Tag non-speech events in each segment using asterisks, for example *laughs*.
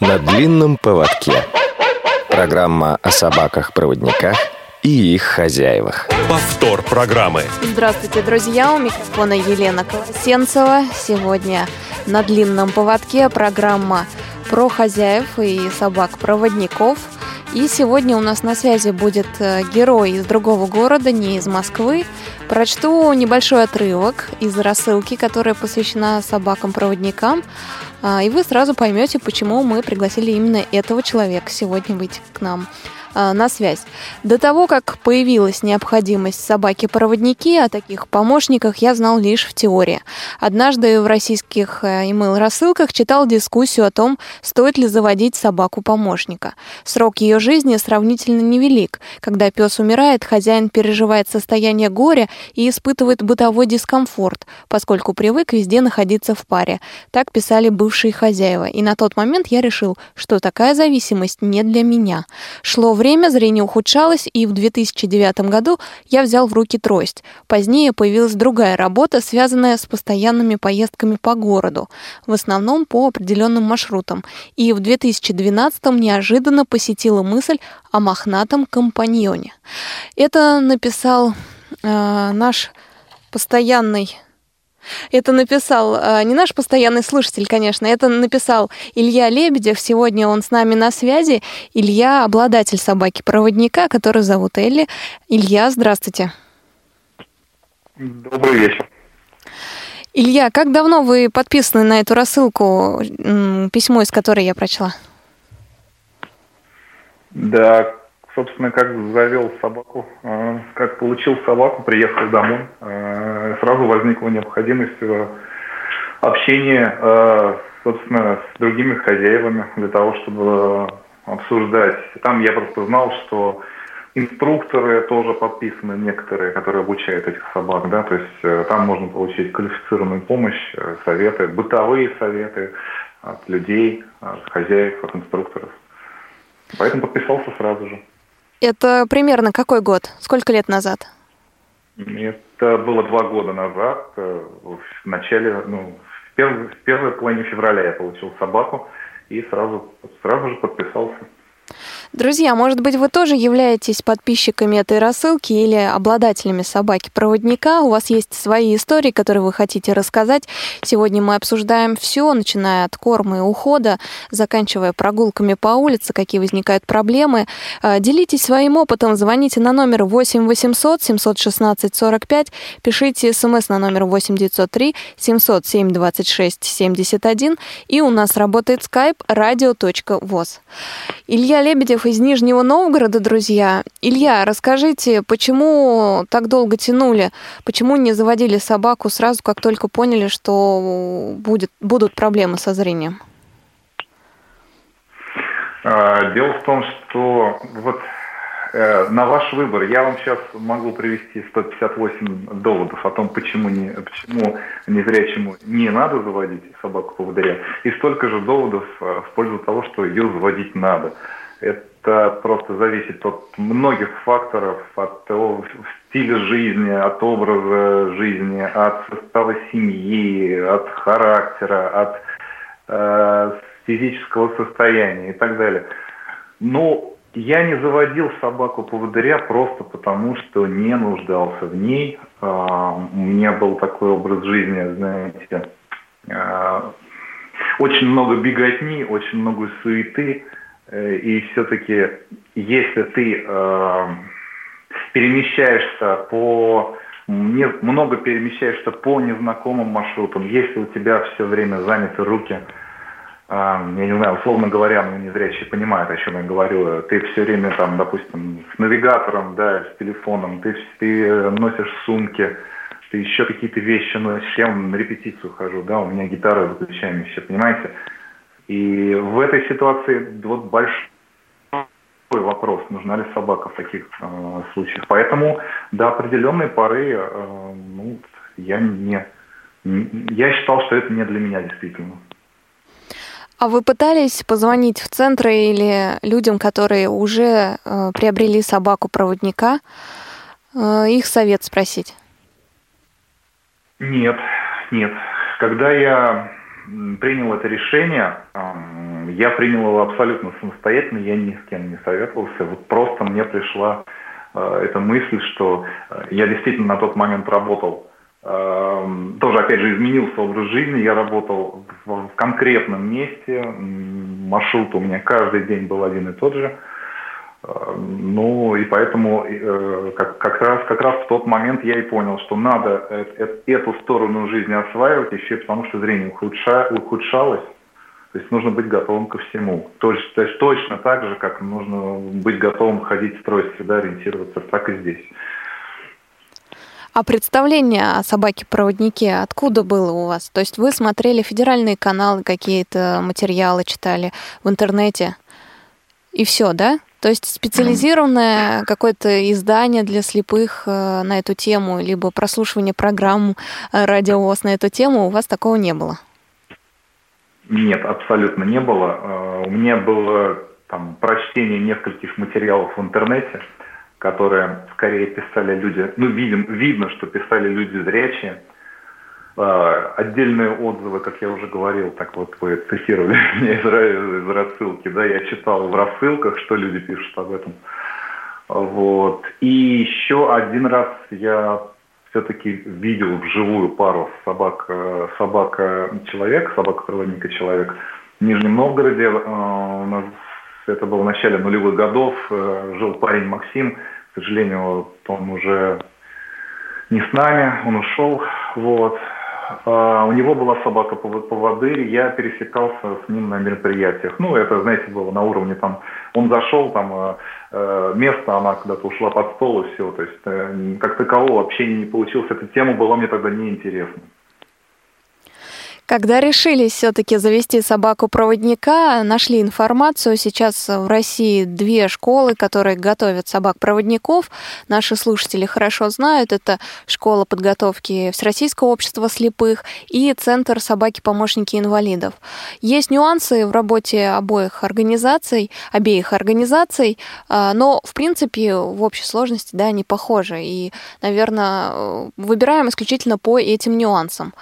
На длинном поводке. Программа о собаках-проводниках и их хозяевах. Повтор программы. Здравствуйте, друзья! У микрофона Елена Колосенцева. Сегодня на длинном поводке программа про хозяев и собак-проводников. И сегодня у нас на связи будет э, герой из другого города, не из Москвы. Прочту небольшой отрывок из рассылки, которая посвящена собакам-проводникам. А, и вы сразу поймете, почему мы пригласили именно этого человека сегодня выйти к нам. А, на связь. До того, как появилась необходимость собаки-проводники, о таких помощниках я знал лишь в теории. Однажды в российских э, email-рассылках читал дискуссию о том, стоит ли заводить собаку-помощника. Срок ее жизни сравнительно невелик. Когда пес умирает, хозяин переживает состояние горя и испытывает бытовой дискомфорт, поскольку привык везде находиться в паре. Так писали бывшие хозяева. И на тот момент я решил, что такая зависимость не для меня. Шло время зрение ухудшалось, и в 2009 году я взял в руки трость. Позднее появилась другая работа, связанная с постоянными поездками по городу, в основном по определенным маршрутам. И в 2012 неожиданно посетила мысль о мохнатом компаньоне. Это написал э, наш постоянный это написал э, не наш постоянный слушатель, конечно, это написал Илья Лебедев. Сегодня он с нами на связи. Илья – обладатель собаки-проводника, который зовут Элли. Илья, здравствуйте. Добрый вечер. Илья, как давно вы подписаны на эту рассылку, письмо из которой я прочла? Да, собственно, как завел собаку, э, как получил собаку, приехал домой, э, сразу возникла необходимость э, общения, собственно, с другими хозяевами для того, чтобы обсуждать. Там я просто знал, что инструкторы тоже подписаны некоторые, которые обучают этих собак, да, то есть там можно получить квалифицированную помощь, советы, бытовые советы от людей, от хозяев, от инструкторов. Поэтому подписался сразу же. Это примерно какой год? Сколько лет назад? Это было два года назад. Э, в начале, ну, в, первой, в первой половине февраля я получил собаку и сразу, сразу же подписался. Друзья, может быть, вы тоже являетесь подписчиками этой рассылки или обладателями собаки-проводника. У вас есть свои истории, которые вы хотите рассказать. Сегодня мы обсуждаем все, начиная от корма и ухода, заканчивая прогулками по улице, какие возникают проблемы. А, делитесь своим опытом, звоните на номер 8 800 716 45, пишите смс на номер 8 903 707 26 71, и у нас работает skype radio.voz. Илья Лебедев Лебедев из Нижнего Новгорода, друзья. Илья, расскажите, почему так долго тянули? Почему не заводили собаку сразу, как только поняли, что будет, будут проблемы со зрением? А, дело в том, что вот э, на ваш выбор я вам сейчас могу привести 158 доводов о том, почему, не, почему незрячему не надо заводить собаку поводыря, и столько же доводов э, в пользу того, что ее заводить надо. Это просто зависит от многих факторов, от того стиля жизни, от образа жизни, от состава семьи, от характера, от э, физического состояния и так далее. Но я не заводил собаку поводыря просто потому, что не нуждался в ней. Э, у меня был такой образ жизни, знаете, э, очень много беготни, очень много суеты. Э, и все-таки, если ты э, перемещаешься по не, много перемещаешься по незнакомым маршрутам, если у тебя все время заняты руки, э, я не знаю, условно говоря, ну, незрячие понимают, о чем я говорю, ты все время там, допустим, с навигатором, да, с телефоном, ты, ты носишь сумки, ты еще какие-то вещи носишь, я на репетицию хожу, да, у меня гитара выключаемая, понимаете, и в этой ситуации вот большой вопрос, нужна ли собака в таких э, случаях. Поэтому до определенной поры э, ну, я не, я считал, что это не для меня действительно. А вы пытались позвонить в центры или людям, которые уже э, приобрели собаку-проводника, э, их совет спросить? Нет, нет. Когда я принял это решение, я принял его абсолютно самостоятельно, я ни с кем не советовался. Вот просто мне пришла э, эта мысль, что э, я действительно на тот момент работал тоже, опять же, изменился образ жизни. Я работал в конкретном месте. Маршрут у меня каждый день был один и тот же. Эм, ну, и поэтому э, как, как, раз, как раз в тот момент я и понял, что надо эту сторону жизни осваивать, еще потому что зрение ухудша, ухудшалось. То есть нужно быть готовым ко всему. То есть, то есть точно так же, как нужно быть готовым ходить, строить всегда, ориентироваться, так и здесь. А представление о собаке-проводнике откуда было у вас? То есть вы смотрели федеральные каналы, какие-то материалы читали в интернете, и все, да? То есть специализированное *clears throat* какое-то издание для слепых э, на эту тему, либо прослушивание программ э, радиовоз на эту тему, у вас такого не было? Нет, абсолютно не было. Э, у меня было там прочтение нескольких материалов в интернете, которые скорее писали люди, ну, видим, видно, что писали люди зрячие. А, отдельные отзывы, как я уже говорил, так вот вы цитировали *laughs* меня из, из рассылки, да, я читал в рассылках, что люди пишут об этом. Вот. И еще один раз я все-таки видел вживую пару собак, э, собака-человек, собака-проводника человек. В Нижнем Новгороде э, у нас это было в начале нулевых годов, э, жил парень Максим, к сожалению, он уже не с нами, он ушел, вот. А у него была собака по поводырь, я пересекался с ним на мероприятиях. Ну, это, знаете, было на уровне там, он зашел, там, э, э место, она куда-то ушла под стол и все. То есть, э, как такового общения не получилось. Эта тема была мне тогда неинтересна. Когда решились все-таки завести собаку-проводника, нашли информацию. Сейчас в России две школы, которые готовят собак-проводников. Наши слушатели хорошо знают. Это школа подготовки Всероссийского общества слепых и Центр собаки-помощники инвалидов. Есть нюансы в работе обоих организаций, обеих организаций, а, но, в принципе, в общей сложности, да, они похожи. И, наверное, выбираем исключительно по этим нюансам.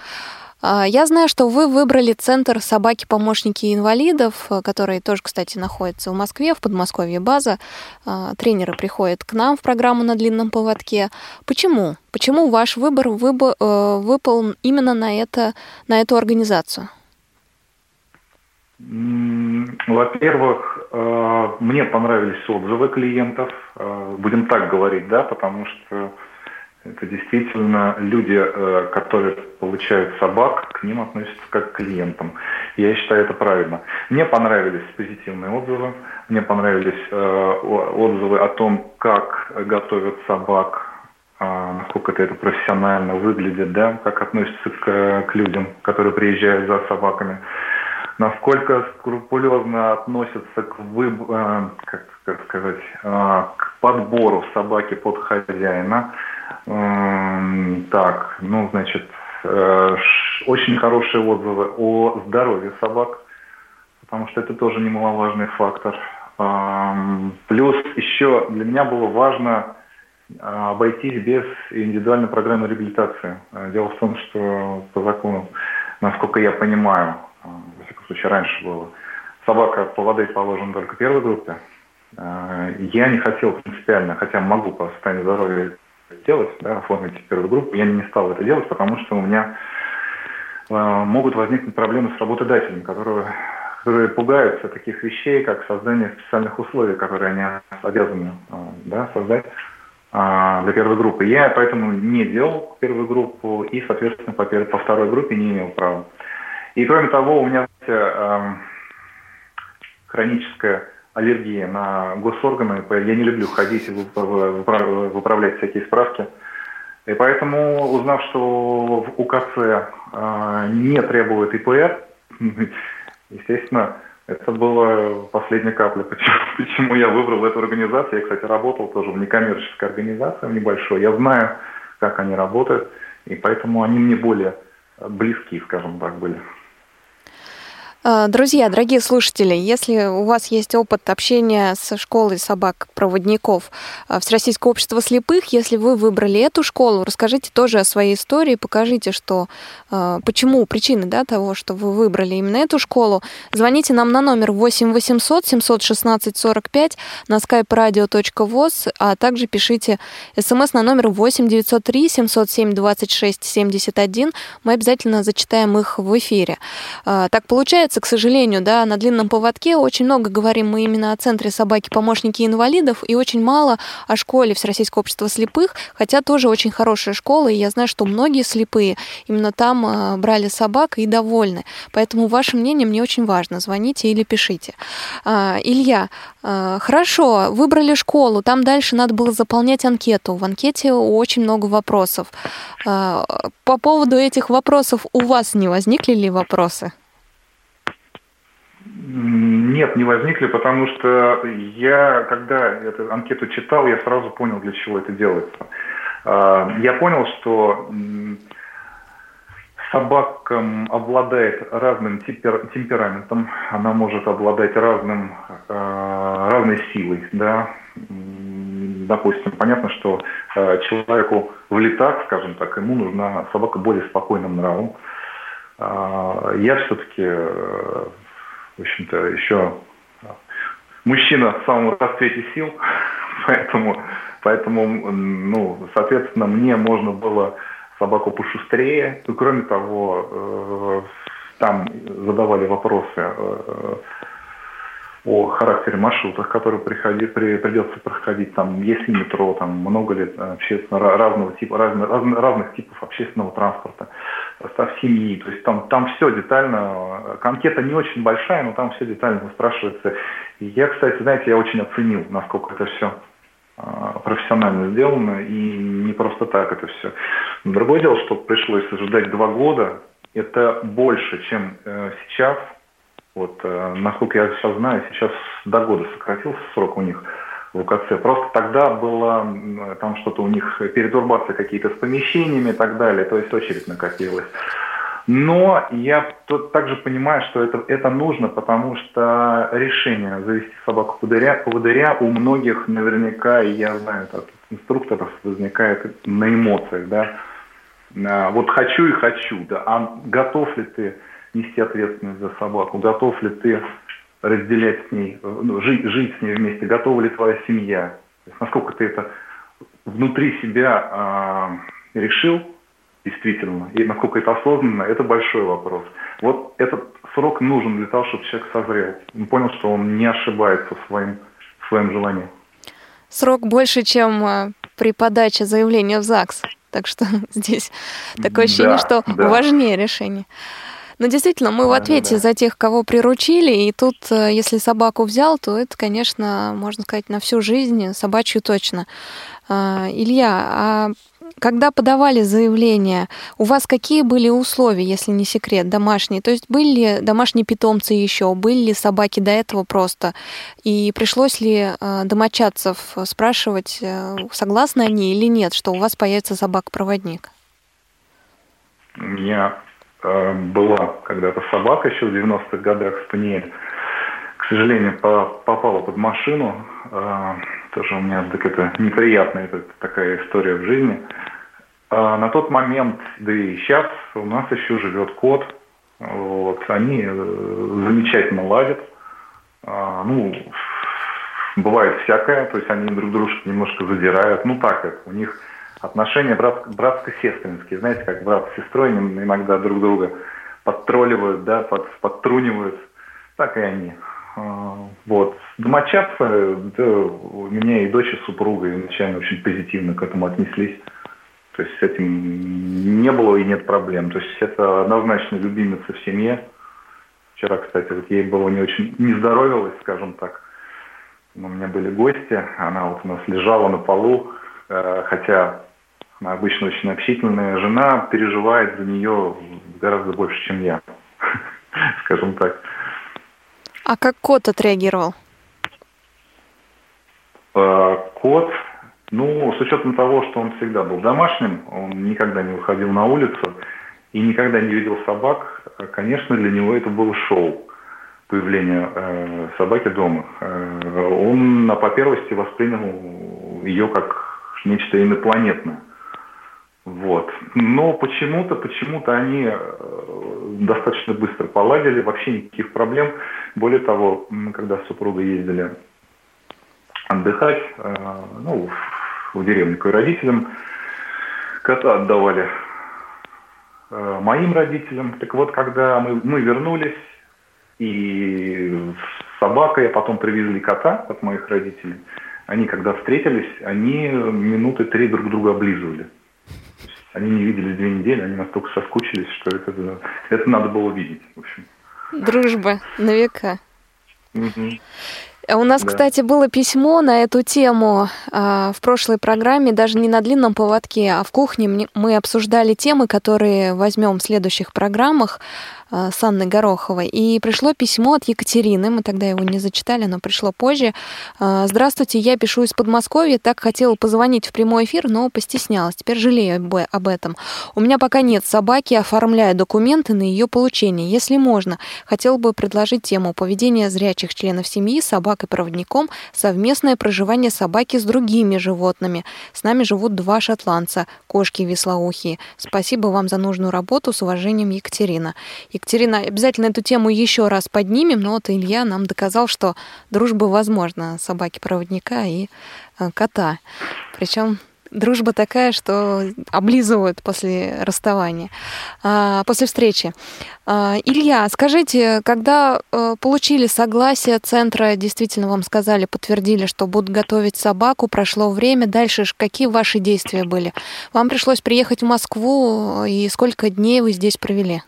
А, я знаю, что вы выбрали центр собаки-помощники инвалидов, э, который тоже, кстати, находится в Москве, в Подмосковье база. А, тренеры приходят к нам в программу на длинном поводке. Почему? Почему ваш выбор э, выпал именно на, это, на эту организацию? Во-первых, э, мне понравились отзывы клиентов, будем так говорить, да, потому что это действительно люди, э, которые получают собак, к ним относятся как к клиентам. Я считаю это правильно. Мне понравились позитивные отзывы, мне понравились э, отзывы о том, как готовят собак, а, насколько это, профессионально выглядит, да, как относятся к, к людям, которые приезжают за собаками, насколько скрупулезно относятся к, выб... Э, как, как сказать, к подбору собаки под хозяина, так, ну, значит, э, очень хорошие отзывы о здоровье собак, потому что это тоже немаловажный фактор. Плюс еще для меня было важно а, обойтись без индивидуальной программы реабилитации. Э, дело в том, что по закону, насколько я понимаю, э, во всяком случае раньше было, собака по воде положена только первой группе. Я не хотел принципиально, хотя могу по состоянию здоровья сделать, да, оформить первую группу. Я не стал это делать, потому что у меня э, могут возникнуть проблемы с работодателями, которые, которые пугаются таких вещей, как создание специальных условий, которые они обязаны э, да, создать э, для первой группы. Я поэтому не делал первую группу и, соответственно, по, по второй группе не имел права. И кроме того, у меня э, хроническая аллергия на госорганы. Я не люблю ходить и выправлять всякие справки. И поэтому, узнав, что в УКЦ э, не требует ИПР, *laughs* естественно, это была последняя капля, почему, *laughs* почему я выбрал эту организацию. Я, кстати, работал тоже в некоммерческой организации, в небольшой. Я знаю, как они работают, и поэтому они мне более близки, скажем так, были. А, друзья, дорогие слушатели, если у вас есть опыт общения с школой собак-проводников а, Всероссийского общества слепых, если вы выбрали эту школу, расскажите тоже о своей истории, покажите, что а, почему причины да, того, что вы выбрали именно эту школу. Звоните нам на номер 8 800 716 45 на skype radio.voz, а также пишите смс на номер 8 903 707 26 71. Мы обязательно зачитаем их в эфире. Так получается, к сожалению, да, на длинном поводке очень много говорим мы именно о Центре собаки-помощники инвалидов и очень мало о школе Всероссийского общества слепых, хотя тоже очень хорошая школа, и я знаю, что многие слепые именно там э, брали собак и довольны. Поэтому ваше мнение мне очень важно. Звоните или пишите. А, Илья, э, хорошо, выбрали школу, там дальше надо было заполнять анкету. В анкете очень много вопросов. А, по поводу этих вопросов у вас не возникли ли вопросы? Нет, не возникли, потому что я, когда эту анкету читал, я сразу понял, для чего это делается. А, я понял, что собака обладает разным темпераментом, она может обладать разным, а, разной силой, да. Допустим, понятно, что а, человеку в летах, скажем так, ему нужна собака более спокойным нравом. Я все-таки в общем-то, еще мужчина в самом расцвете сил, *laughs* поэтому, поэтому, ну, соответственно, мне можно было собаку пошустрее. И, кроме того, э, там задавали вопросы э, о характере маршрутов, которые приходи, при, придется проходить, там, есть ли метро, там, много ли общественно, разного типа, разных, разных типов общественного транспорта, состав семьи, то есть там, там все детально, анкета не очень большая, но там все детально спрашивается. И я, кстати, знаете, я очень оценил, насколько это все а, профессионально сделано, и не просто так это все. Другое дело, что пришлось ждать два года, это больше, чем э, сейчас, вот, э, насколько я сейчас знаю, сейчас до года сократился срок у них УКЦ. Просто тогда было там что-то у них перетурбации какие-то с помещениями и так далее, то есть очередь накопилась. Но я тут также понимаю, что это, это нужно, потому что решение завести собаку поводыря, поводыря у многих наверняка, и я знаю, от инструкторов возникает на эмоциях, да. А, вот хочу и хочу, да, а готов ли ты нести ответственность за собаку? Готов ли ты разделять с ней, ну, жить, жить с ней вместе? Готова ли твоя семья? То есть, насколько ты это внутри себя э, решил действительно, и насколько это осознанно, это большой вопрос. Вот этот срок нужен для того, чтобы человек созрел. Он понял, что он не ошибается в своем, в своем желании. Срок больше, чем а, при подаче заявления в ЗАГС. Так что *laughs* здесь такое ощущение, да, что да. важнее решение. Но действительно, мы в ответе да, да. за тех, кого приручили, и тут, э, если собаку взял, то это, конечно, можно сказать, на всю жизнь, собачью точно. А, Илья, а когда подавали заявление, у вас какие были условия, если не секрет, домашние? То есть были ли домашние питомцы еще, были ли собаки до этого просто? И пришлось ли э, домочадцев спрашивать, э, согласны они или нет, что у вас появится собака-проводник? Я Э, была когда-то собака еще в 90-х годах, спаниель. К сожалению, попала под машину. Э, тоже у меня так это неприятная это, такая история в жизни. А на тот момент, да и сейчас, у нас еще живет кот. Вот, они э, замечательно ладят. А, ну, бывает всякое, то есть они друг дружку немножко задирают. Ну так это, у них отношения брат, братско-сестринские. Знаете, как брат с сестрой иногда друг друга подтролливают, да, под, подтрунивают. Так и они. А, вот. Домочадцы, да, у меня и дочь, и супруга изначально очень позитивно к этому отнеслись. То есть с этим не было и нет проблем. То есть это однозначно любимица в семье. Вчера, кстати, вот ей было не очень, не здоровилась, скажем так. У меня были гости, она вот у нас лежала на полу, э, хотя обычно очень общительная жена, переживает за нее гораздо больше, чем я, *laughs* скажем так. А как кот отреагировал? А, кот, ну, с учетом того, что он всегда был домашним, он никогда не выходил на улицу и никогда не видел собак, конечно, для него это было шоу. появления э, собаки дома, э, он по первости воспринял ее как нечто инопланетное. Вот. Но почему-то, почему-то они э, достаточно быстро поладили, вообще никаких проблем. Более того, когда супруга ездили отдыхать, э, ну, в деревню к родителям, кота отдавали э, моим родителям. Так вот, когда мы, мы вернулись, и с собакой, а потом привезли кота от моих родителей, они когда встретились, они минуты три друг друга облизывали. Они не виделись две недели, они настолько соскучились, что это, это надо было видеть, в общем. Дружба на века. Угу. У нас, да. кстати, было письмо на эту тему э, в прошлой программе, даже не на длинном поводке, а в кухне мы обсуждали темы, которые возьмем в следующих программах. Э, с Анной Гороховой. И пришло письмо от Екатерины, мы тогда его не зачитали, но пришло позже. Э, Здравствуйте, я пишу из Подмосковья, так хотела позвонить в прямой эфир, но постеснялась. Теперь жалею об этом. У меня пока нет собаки, оформляю документы на ее получение. Если можно, хотела бы предложить тему поведения зрячих членов семьи, собак и проводником, совместное проживание собаки с другими животными. С нами живут два шотландца, кошки веслоухие. Спасибо вам за нужную работу. С уважением, Екатерина. Екатерина, обязательно эту тему еще раз поднимем, но вот Илья нам доказал, что дружба возможна собаки-проводника и э, кота. Причем дружба такая, что облизывают после расставания, а, после встречи. А, Илья, скажите, когда э, получили согласие центра, действительно вам сказали, подтвердили, что будут готовить собаку, прошло время, дальше какие ваши действия были? Вам пришлось приехать в Москву, и сколько дней вы здесь провели?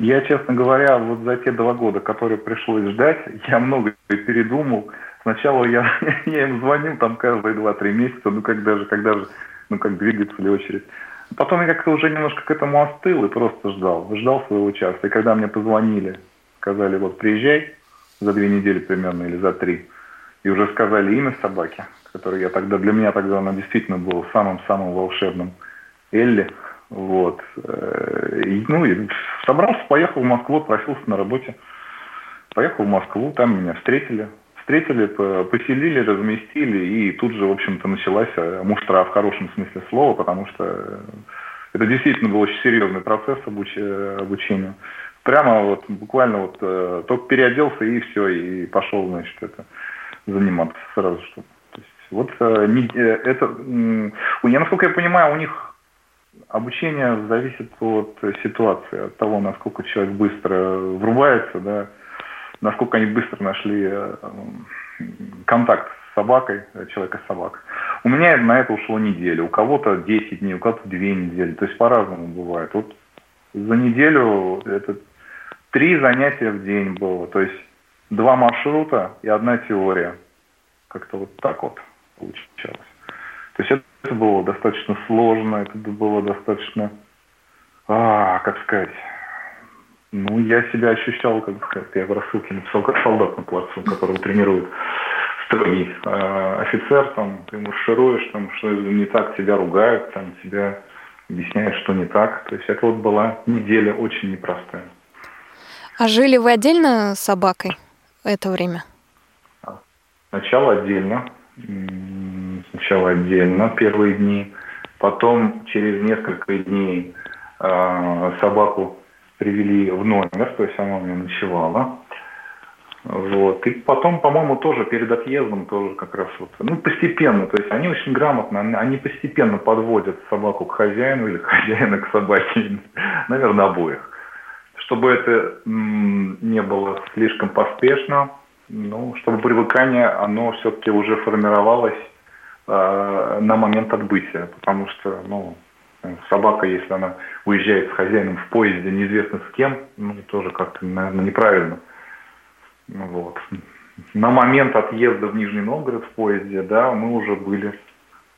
Я, честно говоря, вот за те два года, которые пришлось ждать, я много передумал. Сначала я, *laughs* я им звонил там каждые два-три месяца, ну когда же, когда же, ну как двигаться ли очередь. Потом я как-то уже немножко к этому остыл и просто ждал, ждал своего часа. И когда мне позвонили, сказали, вот приезжай за две недели примерно или за три, и уже сказали имя собаки, которое я тогда, для меня тогда она действительно была самым-самым волшебным, Элли, вот. Э, и, ну, и собрался, поехал в Москву, просился на работе. Поехал в Москву, там меня встретили. Встретили, поселили, разместили, и тут же, в общем-то, началась э, муштра в хорошем смысле слова, потому что это действительно был очень серьезный процесс обуч... обучения. Прямо вот буквально вот э, только переоделся и все, и пошел, значит, это заниматься сразу что. Вот это, я, насколько я понимаю, у них Обучение зависит от ситуации, от того, насколько человек быстро врубается, да, насколько они быстро нашли э, контакт с собакой, э, человека с собакой. У меня на это ушло неделя, у кого-то 10 дней, у кого-то 2 недели, то есть по-разному бывает. Вот за неделю это три занятия в день было, то есть два маршрута и одна теория. Как-то вот так вот получалось. То есть это было достаточно сложно, это было достаточно, а, как сказать, ну, я себя ощущал, как сказать, я в рассылке написал, как солдат на плацу, которого тренирует строгий э, офицер, там, ты маршируешь, там, что не так, тебя ругают, там, тебя объясняют, что не так. То есть это вот была неделя очень непростая. А жили вы отдельно с собакой это время? Сначала отдельно сначала отдельно первые дни, потом через несколько дней э, собаку привели в номер, то есть она у меня ночевала. Вот. И потом, по-моему, тоже перед отъездом тоже как раз вот, ну, постепенно, то есть они очень грамотно, они постепенно подводят собаку к хозяину или *laughs* хозяина к собаке, наверное, обоих. Чтобы это не было слишком поспешно, ну, чтобы привыкание, оно все-таки уже формировалось э, на момент отбытия, потому что, ну, собака, если она уезжает с хозяином в поезде, неизвестно с кем, ну, тоже как-то, наверное, неправильно. Ну, вот. На момент отъезда в Нижний Новгород в поезде, да, мы уже были,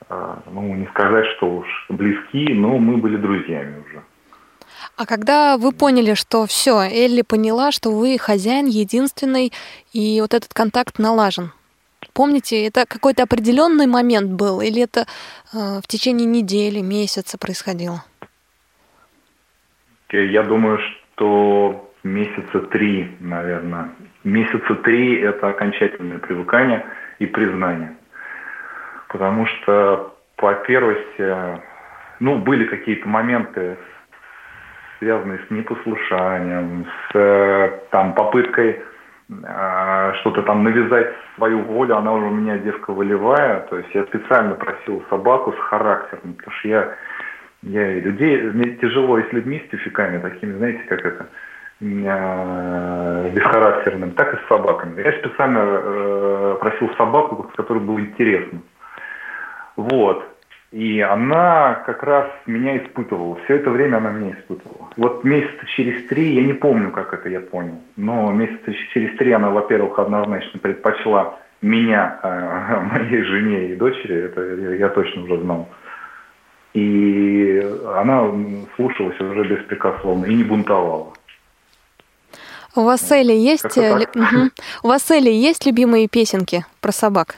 э, ну, не сказать, что уж близки, но мы были друзьями уже. А когда вы поняли, что все, Элли поняла, что вы хозяин единственный, и вот этот контакт налажен, помните, это какой-то определенный момент был, или это э, в течение недели, месяца происходило? Я думаю, что месяца три, наверное. Месяца три – это окончательное привыкание и признание. Потому что, по первости, ну, были какие-то моменты, связанные с непослушанием, с там, попыткой э, что-то там навязать свою волю, она уже у меня девка волевая, то есть я специально просил собаку с характером, потому что я, я людей, мне тяжело и с людьми, с тюфиками, такими, знаете, как это, э, бесхарактерным, так и с собаками. Я специально э, просил собаку, с которой было интересно. Вот. И она как раз меня испытывала. Все это время она меня испытывала. Вот месяца через три, я не помню, как это я понял, но месяца через три она, во-первых, однозначно предпочла меня, э, *laughs* моей жене и дочери, это я точно уже знал. И она слушалась уже беспрекословно и не бунтовала. У вас с Элли есть, угу. у вас с Элли есть любимые песенки про собак?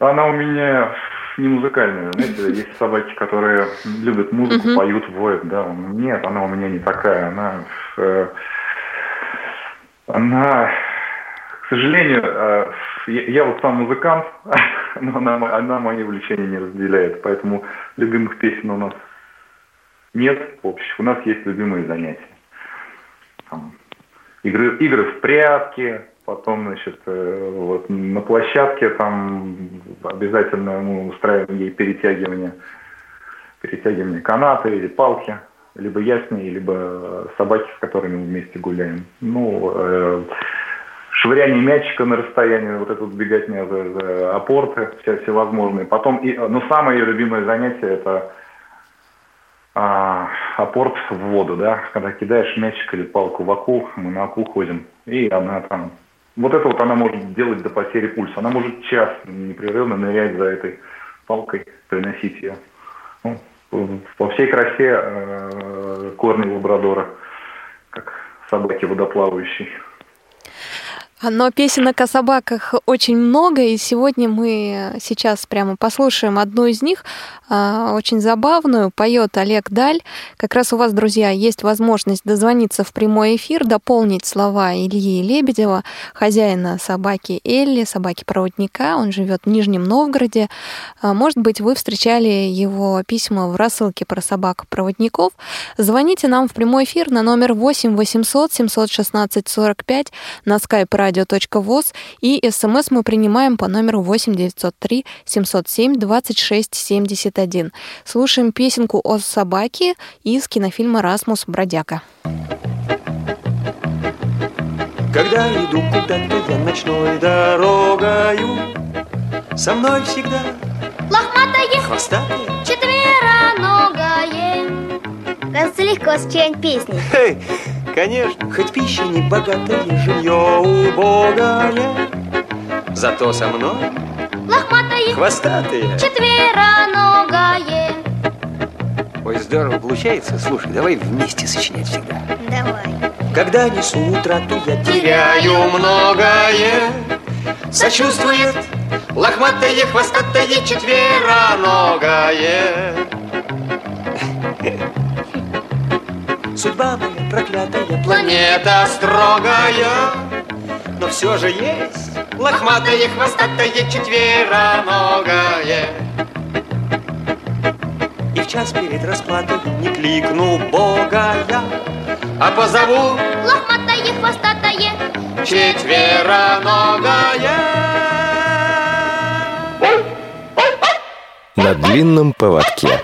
Она у меня не музыкальная. Знаете, *laughs* есть собаки, которые любят музыку, uh-huh. поют, воют, да. Нет, она у меня не такая. Она, э, она, к сожалению, э, я, я вот сам музыкант, *laughs* но она, она мои увлечения не разделяет, поэтому любимых песен у нас нет общих. У нас есть любимые занятия. Там, игры, игры в прятки, Потом, значит, э, вот на площадке там обязательно мы устраиваем ей перетягивание, перетягивание канаты или палки, либо я с ней, либо собаки, с которыми мы вместе гуляем. Ну, э, швыряние мячика на расстоянии, вот это вот беготня за, за опорты все, всевозможные. Потом, и, ну, самое ее любимое занятие это а, апорт в воду, да, когда кидаешь мячик или палку в аку, мы на аку ходим, и она там вот это вот она может делать до потери пульса. Она может час непрерывно нырять за этой палкой, приносить ее. Ну, по всей красе э, корни лабрадора, как собаки водоплавающие. Но песенок о собаках очень много, и сегодня мы сейчас прямо послушаем одну из них, а, очень забавную, поет Олег Даль. Как раз у вас, друзья, есть возможность дозвониться в прямой эфир, дополнить слова Ильи Лебедева, хозяина собаки Элли, собаки-проводника. Он живет в Нижнем Новгороде. А, может быть, вы встречали его письма в рассылке про собак-проводников. Звоните нам в прямой эфир на номер 8 800 716 45 на skype radio.voz и смс мы принимаем по номеру 8 903 707 26 71. Слушаем песенку о собаке из кинофильма «Расмус Бродяга». Когда иду куда-то я ночной дорогою, Со мной всегда Лохматое, хвостатая четвероногое Кажется, легко с чьей-нибудь песней Конечно, хоть пища не богатая, жилье убогое, Зато со мной Лохматое, хвостатые четвероногое Ой, здорово получается. Слушай, давай вместе сочинять всегда. Давай Когда несу утрату, я теряю многое. Сочувствует лохматое, хвостатое, четвероногое. Судьба моя проклятая, планета строгая, но все же есть лохматое, хвостатое, четвероногое. И в час перед расплатой не кликну Бога я, а позову Лохматое, хвостатое четвероногое. На длинном поводке.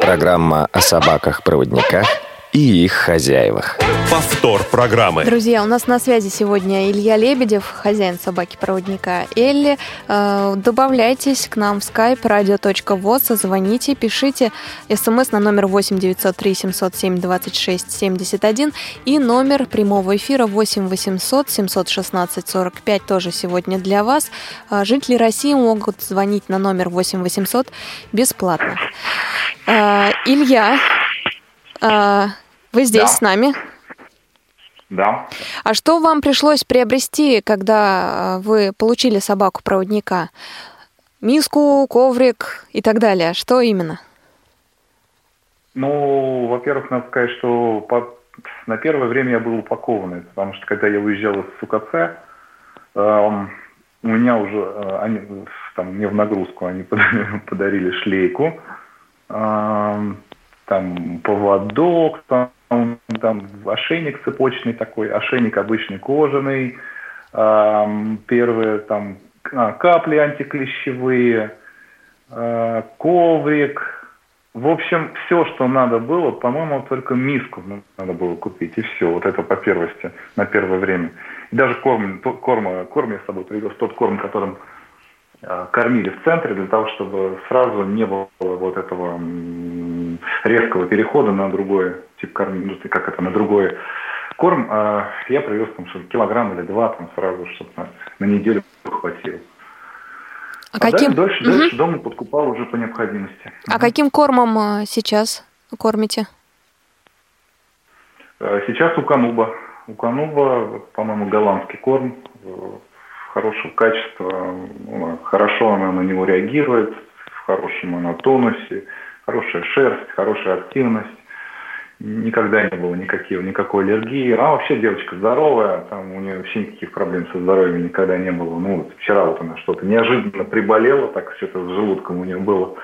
Программа о собаках-проводниках и их хозяевах. Повтор программы. Друзья, у нас на связи сегодня Илья Лебедев, хозяин собаки-проводника Элли. Э, добавляйтесь к нам в skype radio.voz, звоните, пишите смс на номер 8 903 707 26 71 и номер прямого эфира 8 800 716 45 тоже сегодня для вас. Э, Жители России могут звонить на номер 8 800 бесплатно. Э, Илья, вы здесь Да. с нами? Да. А что вам пришлось приобрести, когда э, вы получили собаку-проводника? Миску, коврик и так далее. Что именно? Ну, во-первых, надо сказать, что по, на первое время я был упакованный, потому что когда я уезжал из СУКЦ, эм, у меня уже, э, они, там, мне в нагрузку они *laughs* подарили шлейку, эм, там поводок, там, там ошейник цепочный такой, ошейник обычный кожаный, эм, первые там а, капли антиклещевые, э, коврик, в общем, все, что надо было, по-моему, только миску надо было купить, и все. Вот это по первости, на первое время. И даже корм, корм, корм я с собой привез, тот корм, которым кормили в центре, для того, чтобы сразу не было вот этого резкого перехода на другой тип кормления, ну, как это, на другой корм. Э, я привез там что килограмм или два там сразу, чтобы на, на неделю хватило. А, а каким? Дальше, угу. дальше дома подкупал уже по необходимости. А угу. каким кормом э, сейчас кормите? Э, сейчас у Кануба. У Кануба, по-моему, голландский корм э, хорошего качества. Хорошо она на него реагирует, в хорошем она тонусе, хорошая шерсть, хорошая активность никогда не было никаких, никакой аллергии. А вообще девочка здоровая, там у нее вообще никаких проблем со здоровьем никогда не было. Ну, вот вчера вот она что-то неожиданно приболела, так что-то с желудком у нее было.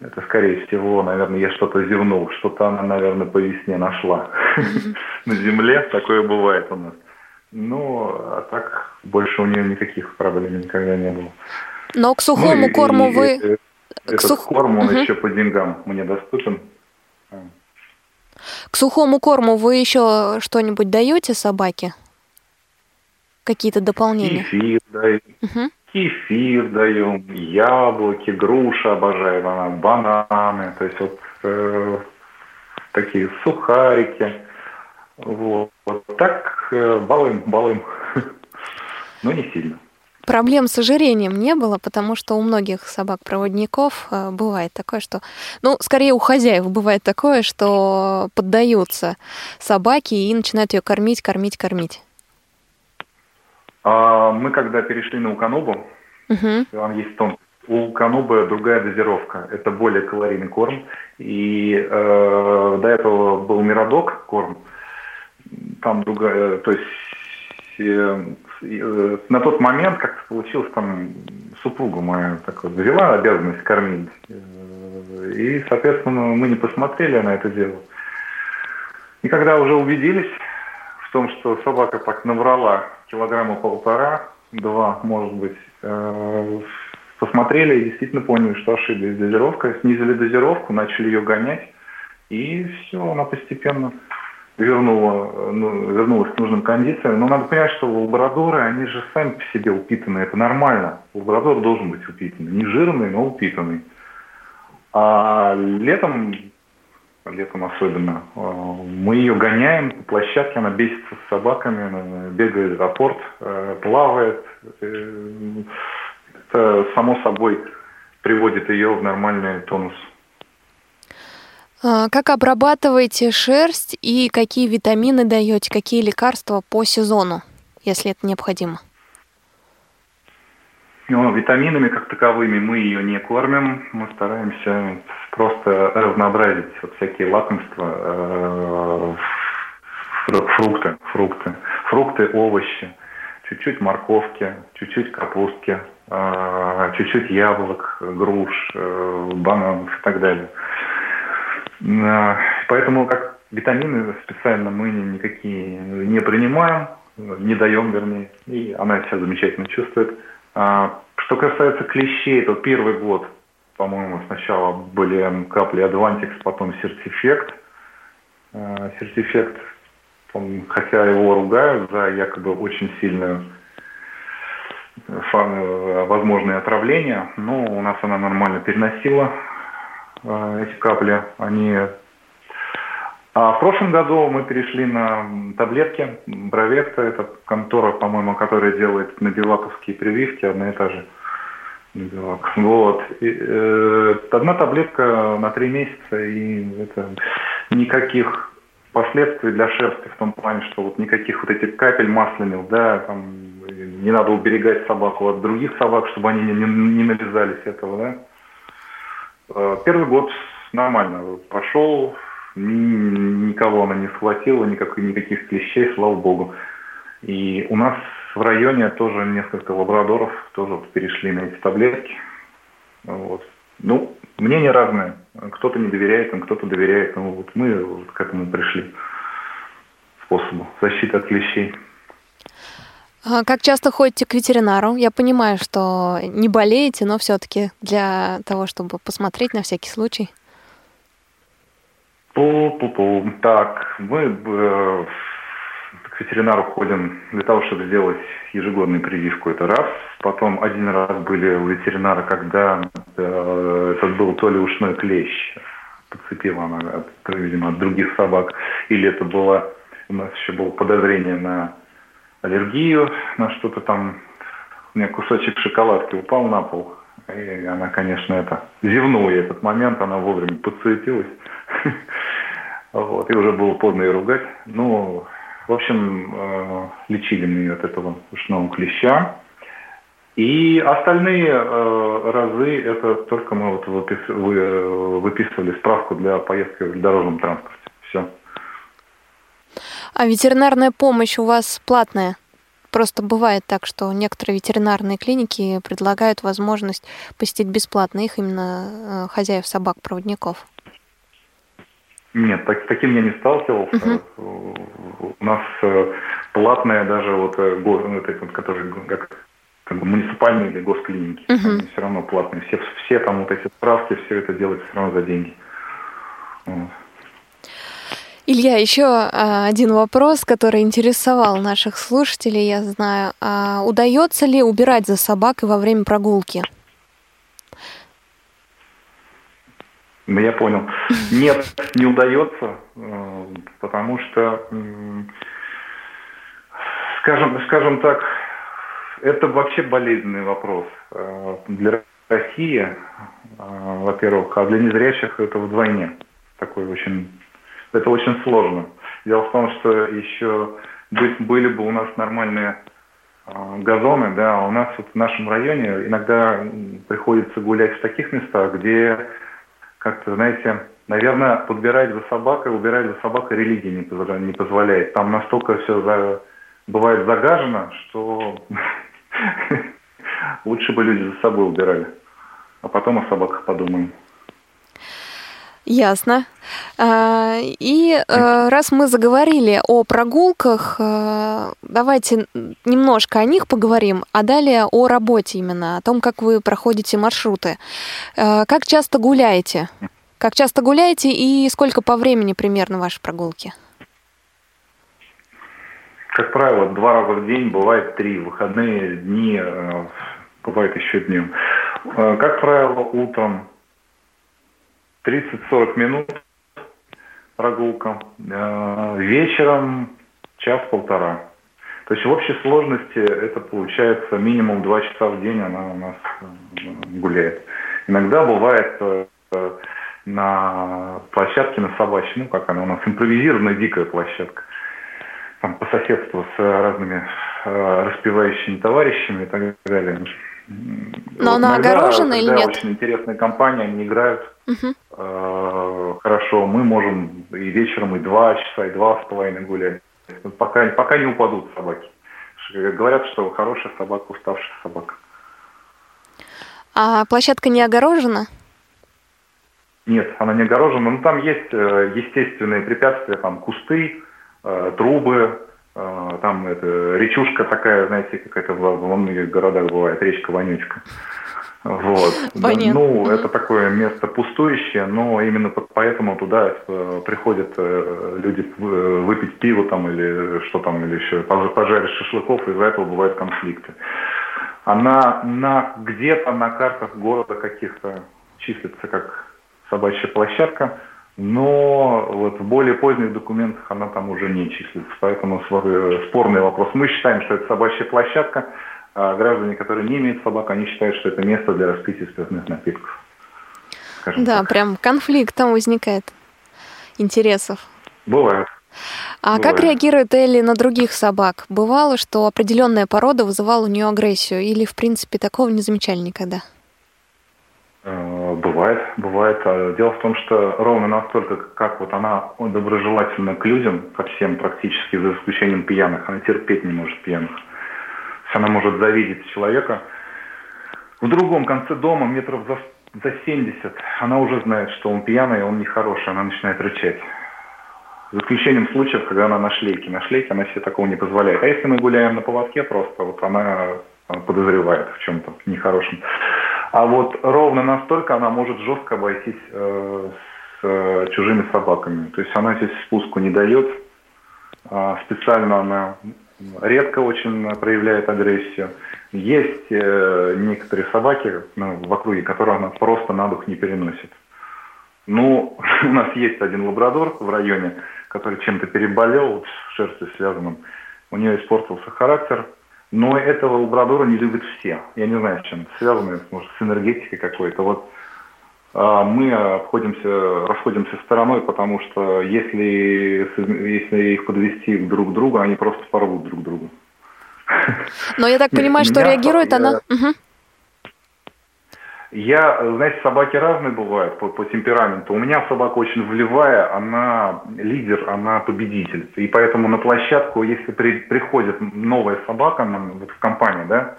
Это, скорее всего, наверное, я что-то зевнул, что-то она, наверное, по весне нашла *laughs* на земле. Такое бывает у нас. Ну, а так больше у нее никаких проблем никогда не было. Но к сухому ну, корму вы... Этот сух... корм, он еще по деньгам мне доступен. К сухому корму вы еще что-нибудь даете собаке? Какие-то дополнения? Кефир даем. Угу. Кефир даем, яблоки, груша обожаю, она, бананы, то есть вот э, такие сухарики. Вот, вот так э, балуем, балуем, *laughs* но не сильно. Проблем с ожирением не было, потому что у многих собак-проводников э, бывает такое, что... Ну, скорее у хозяев бывает такое, что поддаются собаке и начинают ее кормить, кормить, кормить. А мы когда перешли на Уканубу, угу. там есть тон. У Канубы другая дозировка. Это более калорийный корм. И э, до этого был Миродок корм. Там другая, то есть э, Э, на тот момент как-то получилось там супругу мою так вот, взяла обязанность кормить. Э, и, соответственно, мы не посмотрели на это дело. И когда уже убедились в том, что собака так набрала килограмма полтора, два, может быть, посмотрели и действительно поняли, что ошиблись с дозировкой, снизили дозировку, начали ее гонять, и все, она постепенно вернула, ну, вернулась к нужным кондициям. Но надо понимать, что лабрадоры, они же сами по себе упитанные. Это нормально. Лабрадор должен быть упитанный. Не жирный, но упитанный. А летом, летом особенно, э, мы ее гоняем по площадке, она бесится с собаками, бегает в аэропорт, э, плавает. Э, это само собой приводит ее в нормальный тонус. А, как обрабатываете шерсть и какие витамины даете, какие лекарства по сезону, если это необходимо? Ну, витаминами как таковыми мы ее не кормим. Мы стараемся просто разнообразить вот всякие лакомства, э, фрукты, фрукты, фрукты, овощи, чуть-чуть морковки, чуть-чуть капустки, э, чуть-чуть яблок, груш, э, бананов и так далее. Поэтому как витамины специально мы никакие не принимаем, не даем, вернее, и она себя замечательно чувствует. А, что касается клещей, то первый год, по-моему, сначала были капли Advantix, потом Сертифект. Сертифект, хотя его ругают за якобы очень сильную возможное отравление, но у нас она нормально переносила Э, эти капли, они... А в прошлом году мы перешли на таблетки Бровекта, это контора, по-моему, которая делает надеваковские прививки, одна и та же. Вот. И, э, одна таблетка на три месяца, и это никаких последствий для шерсти в том плане, что вот никаких вот этих капель масляных, да, там не надо уберегать собаку от других собак, чтобы они не, не, не налезались этого, да. Э, первый год нормально прошел, никого она не схватила, никаких, никаких клещей, слава богу. И у нас в районе тоже несколько лабрадоров тоже перешли на эти таблетки. Вот. Ну, мнения разные. Кто-то не доверяет им, кто-то доверяет. Ну, вот мы вот к этому пришли способу защиты от клещей. А как часто ходите к ветеринару? Я понимаю, что не болеете, но все-таки для того, чтобы посмотреть на всякий случай. Пу-пу-пу. Так, мы э, к ветеринару ходим для того, чтобы сделать ежегодную прививку. Это раз. Потом один раз были у ветеринара, когда э, это был то ли ушной клещ, подцепила она, от, видимо, от других собак, или это было, у нас еще было подозрение на аллергию, на что-то там, у меня кусочек шоколадки упал на пол, и она, конечно, это зевнула этот момент, она вовремя подсуетилась. *laughs* Вот, и уже было поздно ее ругать. Ну, в общем, э, лечили мы ее от этого ушного клеща. И остальные э, разы это только мы вот выпис, вы, выписывали справку для поездки в дорожном транспорте. Все. А ветеринарная помощь у вас платная? Просто бывает так, что некоторые ветеринарные клиники предлагают возможность посетить бесплатно их именно э, хозяев собак-проводников. Нет, так, таким я не сталкивался. Угу. У нас э, платная даже вот, э, вот эти, которые как, как бы муниципальные или госклиники, угу. они все равно платные. Все, все там вот эти справки, все это делается все равно за деньги. Вот. Илья, еще а, один вопрос, который интересовал наших слушателей, я знаю. А удается ли убирать за собакой во время прогулки? Ну, я понял. Нет, не удается, э, потому что, скажем, скажем так, это вообще болезненный вопрос э, для России, э, во-первых, а для незрячих это вдвойне. Такой очень, это очень сложно. Дело в том, что еще были бы у нас нормальные газоны, да, а у нас вот в нашем районе иногда приходится гулять в таких местах, где как-то, знаете, наверное, подбирать за собакой, убирать за собакой религия не позволяет. Не позволяет. Там настолько все за, бывает загажено, что *laughs* лучше бы люди за собой убирали. А потом о собаках подумаем. Ясно. А, и э, раз мы заговорили о прогулках, э, давайте немножко о них поговорим, а далее о работе именно, о том, как вы проходите маршруты. Э, как часто гуляете? Как часто гуляете и сколько по времени примерно ваши прогулки? Как правило, два раза в день, бывает три. Выходные дни, бывает еще днем. Как правило, утром 30-40 минут прогулка. Э, вечером час-полтора. То есть в общей сложности это получается минимум 2 часа в день она у нас э, гуляет. Иногда бывает э, на площадке на собачьей, ну как она у нас, импровизированная дикая площадка. Там по соседству с разными распевающими товарищами и так далее. Но вот она огорожена или нет? очень интересная компания, они играют угу. хорошо. Мы можем и вечером, и два часа, и два с половиной гулять. Пока, пока не упадут собаки. Говорят, что хорошая собака, уставшая собака. А площадка не огорожена? Нет, она не огорожена. Но там есть э, естественные препятствия, там кусты, э, трубы, там это речушка такая, знаете, какая-то во многих городах бывает, речка Вонючка. Вот. Понятно. Ну, это такое место пустующее, но именно поэтому туда э, приходят э, люди э, выпить пиво там или что там, или еще пожарить шашлыков, и из-за этого бывают конфликты. Она на, где-то на картах города каких-то числится как собачья площадка, но вот в более поздних документах она там уже не числится, поэтому спорный вопрос. Мы считаем, что это собачья площадка, а граждане, которые не имеют собак, они считают, что это место для распития спиртных напитков. Да, так. прям конфликт там возникает интересов. Бывает. А Бывает. как реагирует Элли на других собак? Бывало, что определенная порода вызывала у нее агрессию, или в принципе такого не замечали никогда? Э, бывает, бывает. А дело в том, что ровно настолько, как вот она доброжелательна к людям, ко всем практически, за исключением пьяных, она терпеть не может пьяных. Она может завидеть человека. В другом конце дома, метров за, за 70, она уже знает, что он пьяный, он нехороший, она начинает рычать. За исключением случаев, когда она на шлейке. На шлейке она себе такого не позволяет. А если мы гуляем на поводке просто, вот она подозревает в чем-то нехорошем. А вот ровно настолько она может жестко обойтись э, с э, чужими собаками. То есть она здесь спуску не дает. Э, специально она редко очень проявляет агрессию. Есть э, некоторые собаки ну, в округе, которые она просто на дух не переносит. Ну, *laughs* у нас есть один лабрадор в районе, который чем-то переболел, с шерстью связанным. У нее испортился характер – но этого лабрадора не любят все. Я не знаю, с чем это связано, может, с энергетикой какой-то. Вот мы обходимся, расходимся стороной, потому что если, если их подвести друг к другу, они просто порвут друг друга. Но я так понимаю, что реагирует она... Я, знаете, собаки разные бывают по, по темпераменту. У меня собака очень вливая, она лидер, она победитель. И поэтому на площадку, если при, приходит новая собака вот в компании, да,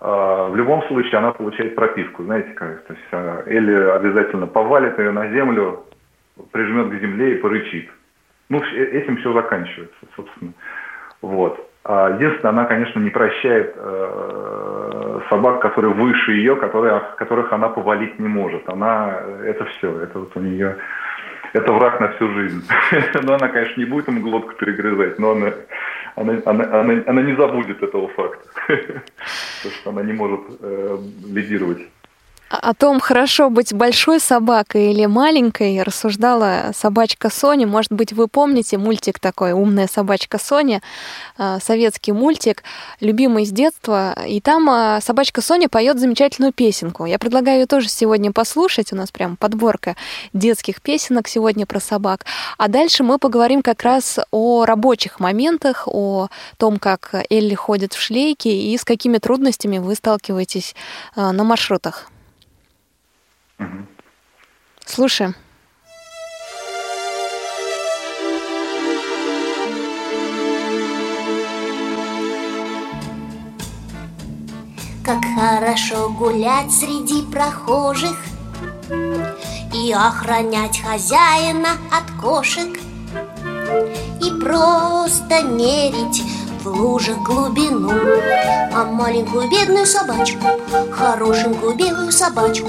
в любом случае она получает прописку, знаете как. То есть э, или обязательно повалит ее на землю, прижмет к земле и порычит. Ну, этим все заканчивается, собственно. Вот. А, единственное, она, конечно, не прощает э, собак, которые выше ее, которые, которых она повалить не может. Она, это все, это вот у нее, это враг на всю жизнь. *laughs* но она, конечно, не будет ему глотку перегрызать, но она, она, она, она, она не забудет этого факта. *laughs* Потому что она не может э, лидировать о том, хорошо быть большой собакой или маленькой, рассуждала собачка Соня. Может быть, вы помните мультик такой «Умная собачка Соня», э, советский мультик, любимый с детства. И там э, собачка Соня поет замечательную песенку. Я предлагаю ее тоже сегодня послушать. У нас прям подборка детских песенок сегодня про собак. А дальше мы поговорим как раз о рабочих моментах, о том, как Элли ходит в шлейке и с какими трудностями вы сталкиваетесь э, на маршрутах. Угу. Слушаем. Как хорошо гулять среди прохожих И охранять хозяина от кошек И просто мерить в лужах глубину А маленькую бедную собачку, хорошенькую белую собачку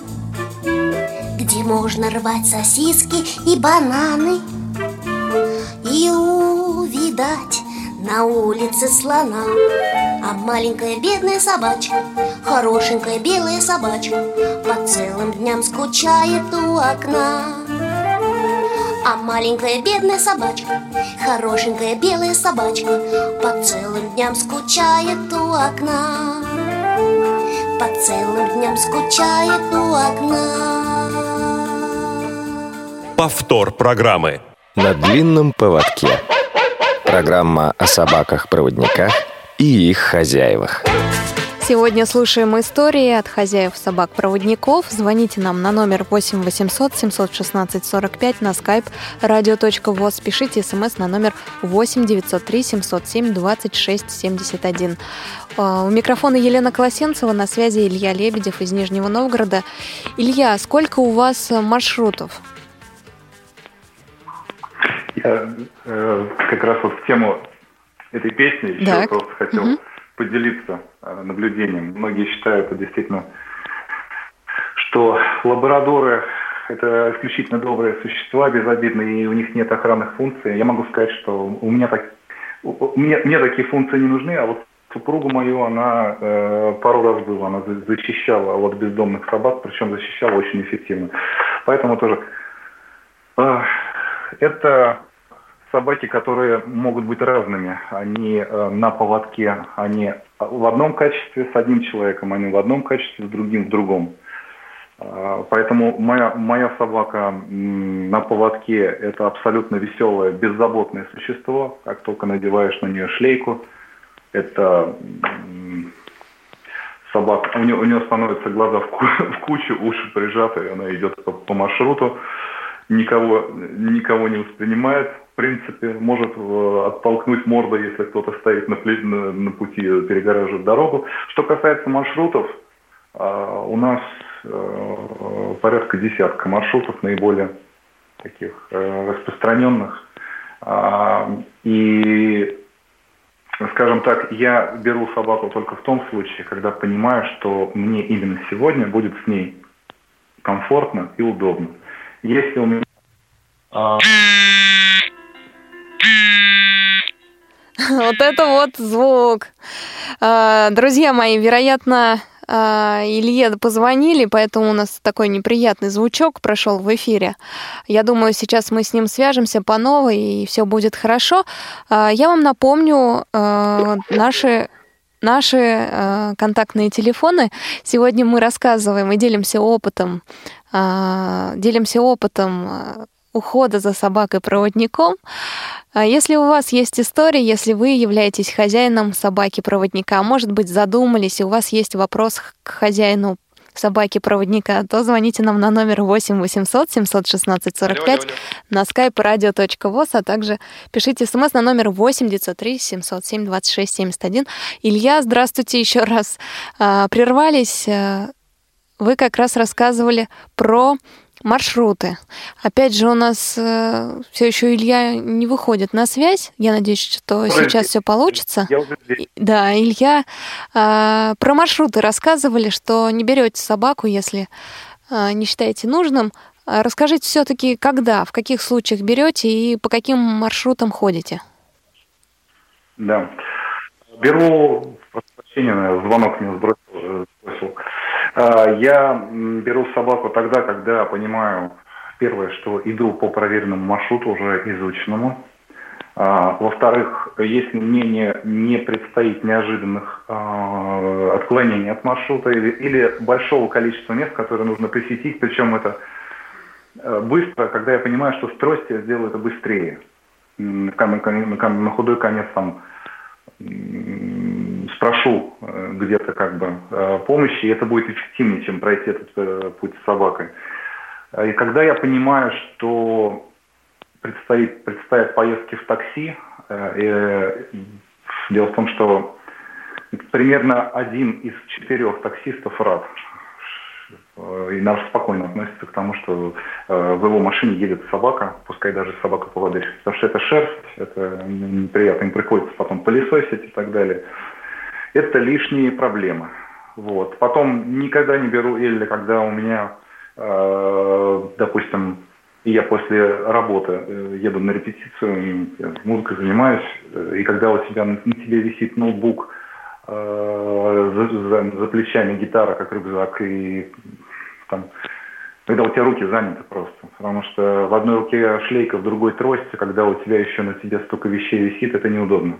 где можно рвать сосиски и бананы и увидать на улице слона. А маленькая бедная собачка, хорошенькая белая собачка, по целым дням скучает у окна. А маленькая бедная собачка, хорошенькая белая собачка, по целым дням скучает у окна по целым дням скучает у окна. Повтор программы. На длинном поводке. Программа о собаках-проводниках и их хозяевах. Сегодня слушаем истории от хозяев собак-проводников. Звоните нам на номер 8 800 716 45 на skype radio.voz. Пишите смс на номер 8 903 707 26 71. У микрофона Елена Колосенцева, на связи Илья Лебедев из Нижнего Новгорода. Илья, сколько у вас маршрутов? Я э, как раз вот в тему этой песни еще так. просто хотел угу поделиться э, наблюдением. Многие считают это действительно, что лабрадоры это исключительно добрые существа, безобидные, и у них нет охранных функций. Я могу сказать, что у меня так, у меня, мне такие функции не нужны, а вот супругу мою, она э, пару раз была, она защищала от бездомных собак, причем защищала очень эффективно. Поэтому тоже это собаки, которые могут быть разными. Они э, на поводке, они в одном качестве с одним человеком, они в одном качестве с другим в другом. Э, поэтому моя, моя собака на поводке – это абсолютно веселое, беззаботное существо. Как только надеваешь на нее шлейку, это собака, у нее, у нее становятся глаза в, ку, *laughs* в кучу, уши прижаты, и она идет по, по маршруту, никого, никого не воспринимает, в принципе, может э, оттолкнуть мордой, если кто-то стоит на, на, на пути, перегораживает дорогу. Что касается маршрутов, э, у нас э, порядка десятка маршрутов, наиболее таких распространенных. А, и, скажем так, я беру собаку только в том случае, когда понимаю, что мне именно сегодня будет с ней комфортно и удобно. Если у меня а, *laughs* Вот это вот звук. А, друзья мои, вероятно, а, Илье позвонили, поэтому у нас такой неприятный звучок прошел в эфире. Я думаю, сейчас мы с ним свяжемся по новой, и все будет хорошо. А, я вам напомню наши наши контактные телефоны. Сегодня мы рассказываем и делимся опытом, делимся опытом ухода за собакой-проводником. А если у вас есть история, если вы являетесь хозяином собаки-проводника, а может быть, задумались, и у вас есть вопрос к хозяину собаки-проводника, то звоните нам на номер 8 800 716 45 алло, алло, алло. на skype radio.voz, а также пишите смс на номер 8 903 707 26 71. Илья, здравствуйте еще раз. А, прервались. А, вы как раз рассказывали про маршруты. Опять же, у нас э, все еще Илья не выходит на связь. Я надеюсь, что Подожди. сейчас все получится. Я уже Да, Илья, э, про маршруты рассказывали, что не берете собаку, если э, не считаете нужным. А расскажите все-таки, когда, в каких случаях берете и по каким маршрутам ходите? Да. Беру, прощения, звонок мне сбросил, я беру собаку тогда, когда понимаю, первое, что иду по проверенному маршруту, уже изученному. А, во-вторых, если мне не, не предстоит неожиданных а, отклонений от маршрута или, или большого количества мест, которые нужно посетить, причем это быстро, когда я понимаю, что с трости я сделаю это быстрее. На, на, на худой конец там спрошу э, где-то как бы э, помощи, и это будет эффективнее, чем пройти этот э, путь с собакой. И когда я понимаю, что предстоит, предстоят поездки в такси, и дело в том, что примерно один из четырех таксистов рад и нас спокойно относится к тому, что в его машине едет собака, пускай даже собака поводырь. Потому что это шерсть, это неприятно, им приходится потом пылесосить и так далее это лишние проблемы. Вот. Потом никогда не беру или когда у меня, э, допустим, я после работы э, еду на репетицию, музыкой занимаюсь, э, и когда у тебя на тебе висит ноутбук, э, за, за, за плечами гитара, как рюкзак, и там, когда у тебя руки заняты просто. Потому что в одной руке шлейка, в другой трость, когда у тебя еще на тебе столько вещей висит, это неудобно.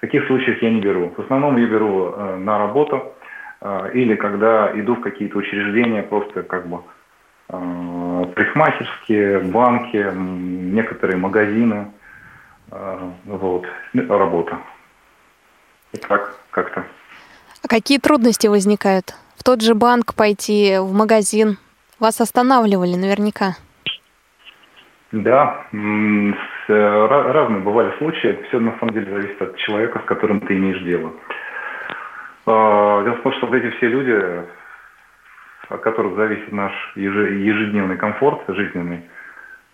Таких случаях я не беру. В основном я беру э, на работу э, или когда иду в какие-то учреждения, просто как бы э, парикмахерские, банки, некоторые магазины, э, вот, работа. И так как-то. А какие трудности возникают? Тот же банк пойти, в магазин? Вас останавливали наверняка. Да, Э, разные бывали случаи. Все на самом деле зависит от человека, с которым ты имеешь дело. А, дело в том, что вот эти все люди, от которых зависит наш ежедневный комфорт жизненный,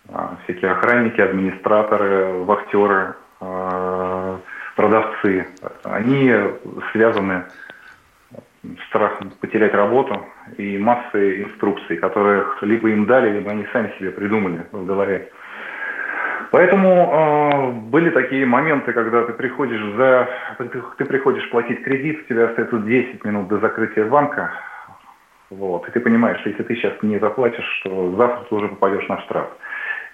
а, всякие охранники, администраторы, вахтеры, а, продавцы, они связаны с страхом потерять работу и массой инструкций, которых либо им дали, либо они сами себе придумали в голове. Поэтому э, были такие моменты, когда ты приходишь за, ты, приходишь платить кредит, у тебя остается 10 минут до закрытия банка, вот, и ты понимаешь, что если ты сейчас не заплатишь, то завтра ты уже попадешь на штраф.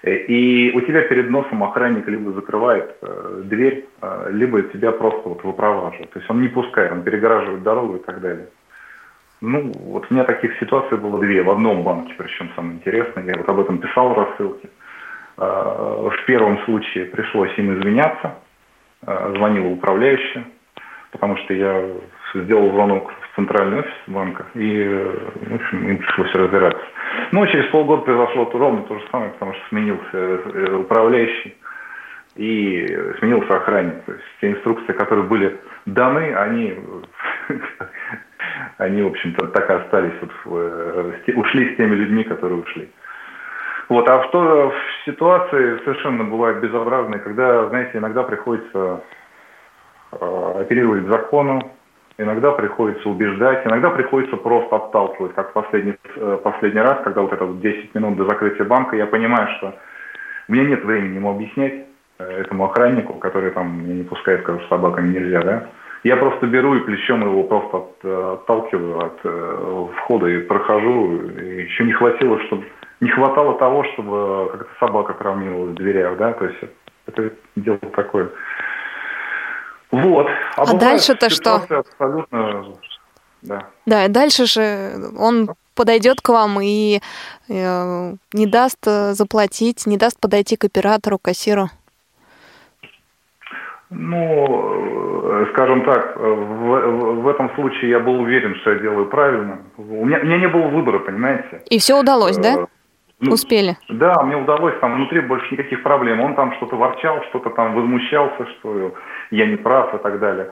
И у тебя перед носом охранник либо закрывает э, дверь, э, либо тебя просто вот выпроваживает. То есть он не пускает, он перегораживает дорогу и так далее. Ну, вот у меня таких ситуаций было две, в одном банке, причем самое интересное, я вот об этом писал в рассылке. Э, в первом случае пришлось им извиняться, э, звонила управляющая, потому что я сделал звонок в центральный офис банка, и, в общем, им пришлось разбираться. Ну, через полгода произошло ровно то же самое, потому что сменился э, управляющий и сменился охранник. То есть те инструкции, которые были даны, они, *laughs* они в общем-то, так и остались, вот, ушли с теми людьми, которые ушли. Вот, а что в ситуации совершенно бывает безобразные, когда, знаете, иногда приходится э, оперировать закону, иногда приходится убеждать, иногда приходится просто отталкивать, как в последний, э, последний раз, когда вот это вот 10 минут до закрытия банка, я понимаю, что у меня нет времени ему объяснять, э, этому охраннику, который там меня не пускает, скажу, собаками нельзя, да, я просто беру и плечом его просто от, э, отталкиваю от э, входа и прохожу. И еще не хватило, чтобы не хватало того, чтобы как-то собака кормилась в дверях, да, то есть это дело такое. Вот. А, а дальше-то что? Абсолютно, да. Да, дальше же он подойдет к вам и э, не даст э, заплатить, не даст подойти к оператору, кассиру. Ну, э, скажем так, в, в, в этом случае я был уверен, что я делаю правильно. У меня, у меня не было выбора, понимаете? И все удалось, да? Э, ну, Успели? Да, мне удалось, там внутри больше никаких проблем. Он там что-то ворчал, что-то там возмущался, что я не прав и так далее.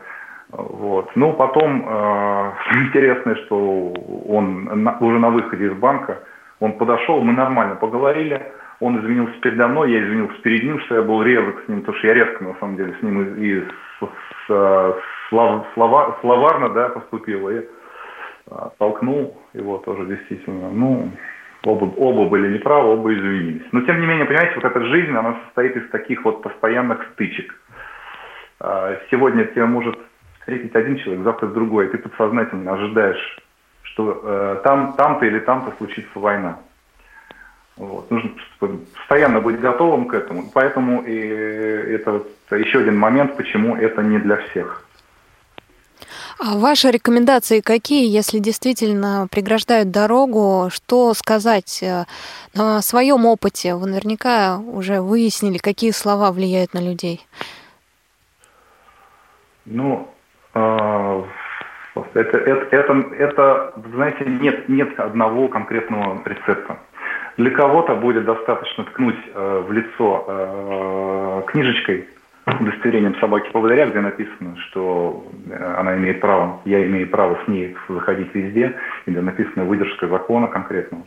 Вот. Ну, потом э, *laughs* интересно, что он на, уже на выходе из банка, он подошел, мы нормально поговорили, он извинился передо мной, я извинился перед ним, что я был резок с ним, потому что я резко, на самом деле, с ним и, и с, с, слов, слова, словарно да, поступил, и а, толкнул его тоже действительно. Ну, оба, оба были неправы, оба извинились. Но, тем не менее, понимаете, вот эта жизнь, она состоит из таких вот постоянных стычек. А, сегодня тебя может встретить один человек, завтра другой, и ты подсознательно ожидаешь, что э, там, там-то или там-то случится война. Вот. Нужно постоянно быть готовым к этому. Поэтому и это, это еще один момент, почему это не для всех. А ваши рекомендации какие, если действительно преграждают дорогу? Что сказать э, на своем опыте? Вы наверняка уже выяснили, какие слова влияют на людей. Ну, э, это, это, это, это, знаете, нет, нет одного конкретного рецепта. Для кого-то будет достаточно ткнуть э, в лицо э, книжечкой, удостоверением собаки поводыря, где написано, что э, она имеет право, я имею право с ней заходить везде, и где написано выдержка закона конкретного.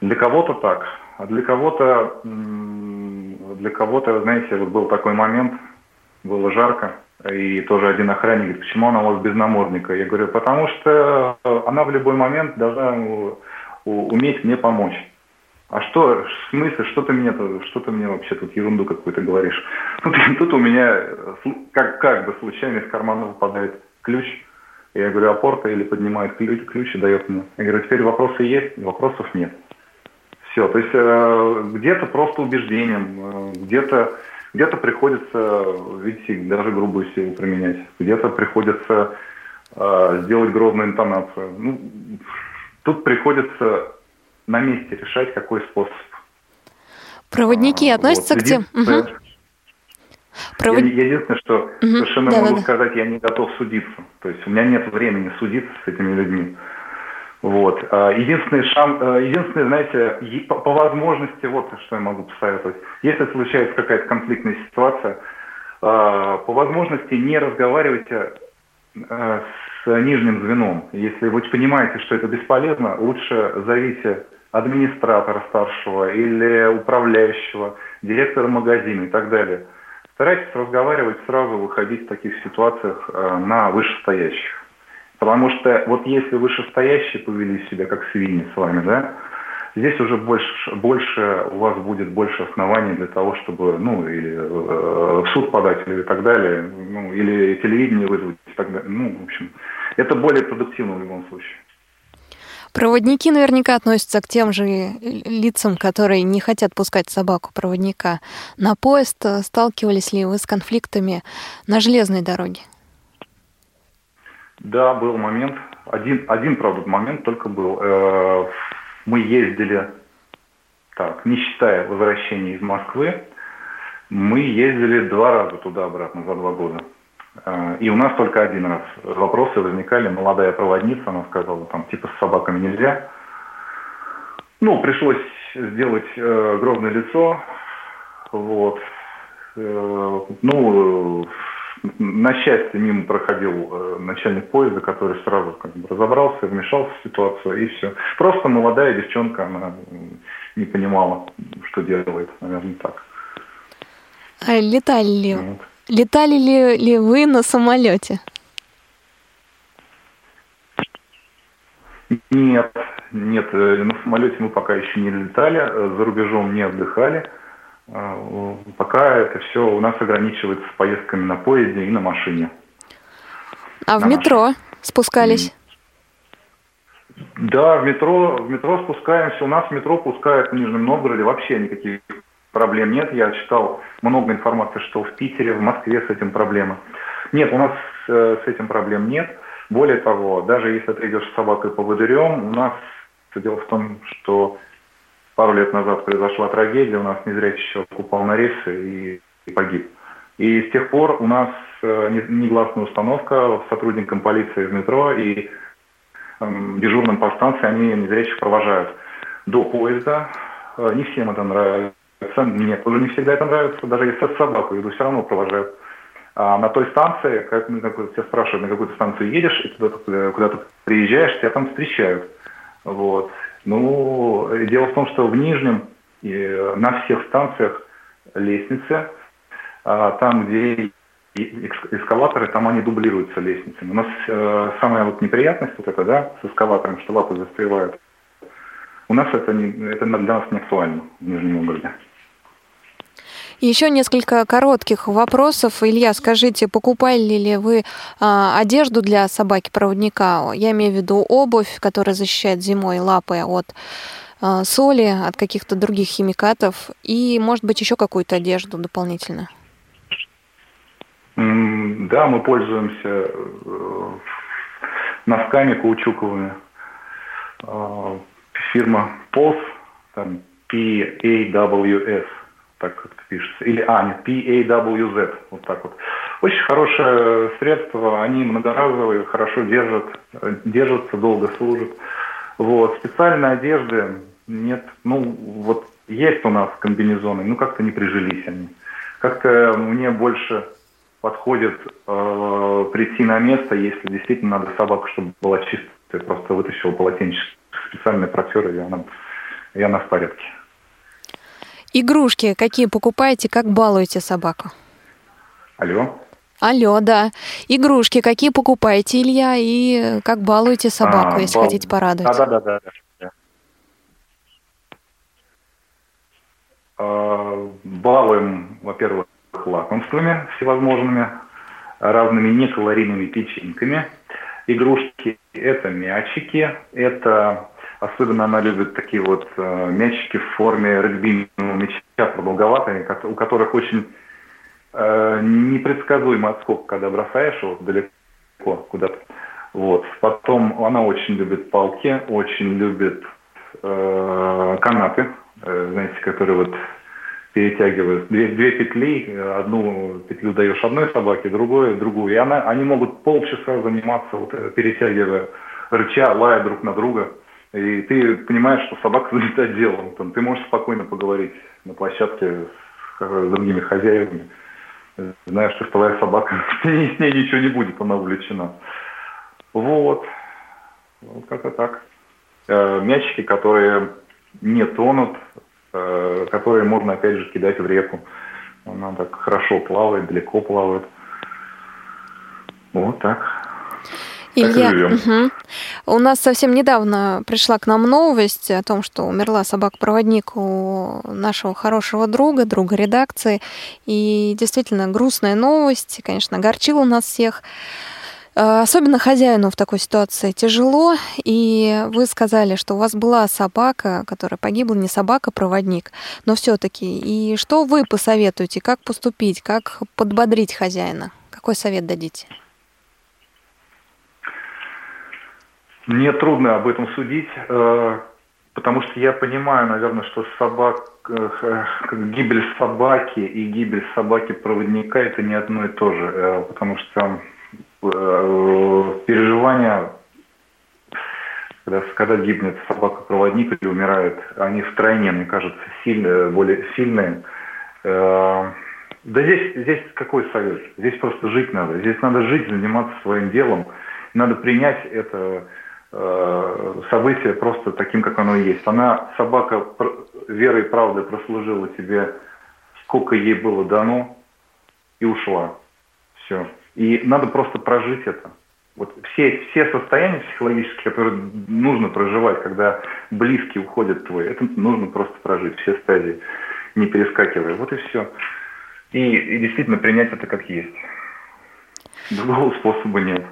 Для кого-то так, а для кого-то, для кого-то, знаете, вот был такой момент, было жарко, и тоже один охранник говорит, почему она у вас без намордника? Я говорю, потому что она в любой момент должна уметь мне помочь. А что, в смысле, что ты мне, что ты мне вообще тут ерунду какую-то говоришь? *laughs* Тут, тут у меня как, как бы случайно из кармана выпадает ключ. Я говорю, опорта или поднимает ключ, ключ и дает мне. Я говорю, теперь вопросы есть, вопросов нет. Все, то есть э, где-то просто убеждением, э, где-то где-то приходится, видите, даже грубую силу применять, где-то приходится э, сделать грозную интонацию. Ну, тут приходится на месте решать, какой способ. Проводники а, относятся вот. к тем... Угу. Провод... Я, единственное, что угу. совершенно да, могу да, сказать, я не готов судиться. То есть у меня нет времени судиться с этими людьми. Вот. А, единственный шанс, а, единственный, знаете, по возможности, вот что я могу посоветовать. Если случается какая-то конфликтная ситуация, по возможности не разговаривайте с нижним звеном. Если вы понимаете, что это бесполезно, лучше зовите администратора старшего или управляющего, директора магазина и так далее. Старайтесь разговаривать сразу, выходить в таких ситуациях э, на вышестоящих. Потому что вот если вышестоящие повели себя как свиньи с вами, да, здесь уже больше, больше у вас будет больше оснований для того, чтобы, ну, или э, в суд подать, или так далее, ну, или телевидение вызвать, и так далее. Ну, в общем, это более продуктивно в любом случае. Проводники наверняка относятся к тем же лицам, которые не хотят пускать собаку проводника на поезд. Сталкивались ли вы с конфликтами на железной дороге? Да, был момент. Один, один правда, момент только был. Э, мы ездили, так, не считая возвращения из Москвы, мы ездили два раза туда-обратно за два года. Э, и у нас только один раз вопросы возникали. Молодая проводница, она сказала, там, типа, с собаками нельзя. Ну, пришлось сделать э, гробное лицо. Вот. Э, ну, на счастье, мимо проходил э, начальник поезда, который сразу как бы разобрался, вмешался в ситуацию, и все. Просто молодая девчонка, она не понимала, что делает, наверное, так. А летали ли, вот. Летали ли, ли вы на самолете? Нет, нет, э, на самолете мы пока еще не летали, э, за рубежом не отдыхали. А, пока это все у нас ограничивается поездками на поезде и на машине. А в метро машине. спускались? Да, в метро, в метро спускаемся. У нас в метро пускают в Нижнем Новгороде вообще никаких проблем нет. Я читал много информации, что в Питере, в Москве с этим проблемы. Нет, у нас э, с этим проблем нет. Более того, даже если ты идешь с собакой по водырем, у нас дело в том, что пару лет назад произошла трагедия, у нас незрячий человек упал на рельсы и погиб. И с тех пор у нас э, негласная установка сотрудникам полиции в метро и эм, дежурным по станции, они незрячих провожают до поезда. Э, не всем это нравится. Мне тоже не всегда это нравится. Даже если с собакой иду, все равно провожают. А на той станции, как, ну, как тебя спрашивают, на какую-то станцию едешь, и куда-то, куда-то приезжаешь, тебя там встречают. Вот. Ну, дело в том, что в Нижнем и на всех станциях лестницы, а там, где эскалаторы, там они дублируются лестницами. У нас э, самая вот неприятность вот это, да, с эскалатором, что лапы застревают. У нас это, не, это для нас не актуально в Нижнем Новгороде. Еще несколько коротких вопросов. Илья, скажите, покупали ли вы а, одежду для собаки-проводника? Я имею в виду обувь, которая защищает зимой лапы от а, соли, от каких-то других химикатов, и, может быть, еще какую-то одежду дополнительно? Да, мы пользуемся э, носками каучуковыми. А, фирма POS, там P-A-W-S – так пишется. Или, а, нет, PAWZ, вот так вот. Очень хорошее средство, они многоразовые, хорошо держат, держатся, долго служат. Вот, специальной одежды нет, ну, вот есть у нас комбинезоны, ну, как-то не прижились они. Как-то мне больше подходит э, прийти на место, если действительно надо собаку, чтобы была чистая, просто вытащил полотенчик, специальный протер, и она, и она в порядке. Игрушки какие покупаете, как балуете собаку? Алло. Алло, да. Игрушки какие покупаете, Илья, и как балуете собаку, а, если бал... хотите порадовать? Да, да, да, да. А, балуем, во-первых, лакомствами всевозможными, разными некалорийными печеньками. Игрушки – это мячики, это Особенно она любит такие вот э, мячики в форме регбийного мяча, продолговатые, у которых очень э, непредсказуемый отскок, когда бросаешь его далеко куда-то. Вот. Потом она очень любит палки, очень любит э, канаты, э, знаете, которые вот перетягивают две, две петли, одну петлю даешь одной собаке, другую другую. И она, они могут полчаса заниматься, вот, э, перетягивая, рыча, лая друг на друга. И ты понимаешь, что собака *laughs* занята делом. Там, ты можешь спокойно поговорить на площадке с, с другими хозяевами. Знаешь, что твоя собака, *laughs* с ней, с ней ничего не будет, она увлечена. Вот. Вот как-то так. Э, мячики, которые не тонут, э, которые можно, опять же, кидать в реку. Она так хорошо плавает, далеко плавает. Вот так. Илья, угу. у нас совсем недавно пришла к нам новость о том, что умерла собака-проводник у нашего хорошего друга, друга редакции. И действительно грустная новость, конечно, огорчила нас всех. Э, особенно хозяину в такой ситуации тяжело, и вы сказали, что у вас была собака, которая погибла, не собака-проводник, но все-таки. И что вы посоветуете, как поступить, как подбодрить хозяина? Какой совет дадите? Мне трудно об этом судить, э, потому что я понимаю, наверное, что собак, э, гибель собаки и гибель собаки-проводника это не одно и то же, потому что Э, переживания, когда, когда гибнет собака-проводник или умирает, они втройне, мне кажется, сильные, более сильные. Э, да здесь, здесь какой совет? Здесь просто жить надо. Здесь надо жить, заниматься своим делом. Надо принять это э, событие просто таким, как оно есть. Она, собака, верой и правдой прослужила тебе, сколько ей было дано, и ушла. Все. И надо просто прожить это. Вот все, все состояния психологические, которые нужно проживать, когда близкие уходят твой, это нужно просто прожить, все стадии, не перескакивая. Вот и все. И, и действительно принять это как есть. Другого способа нет.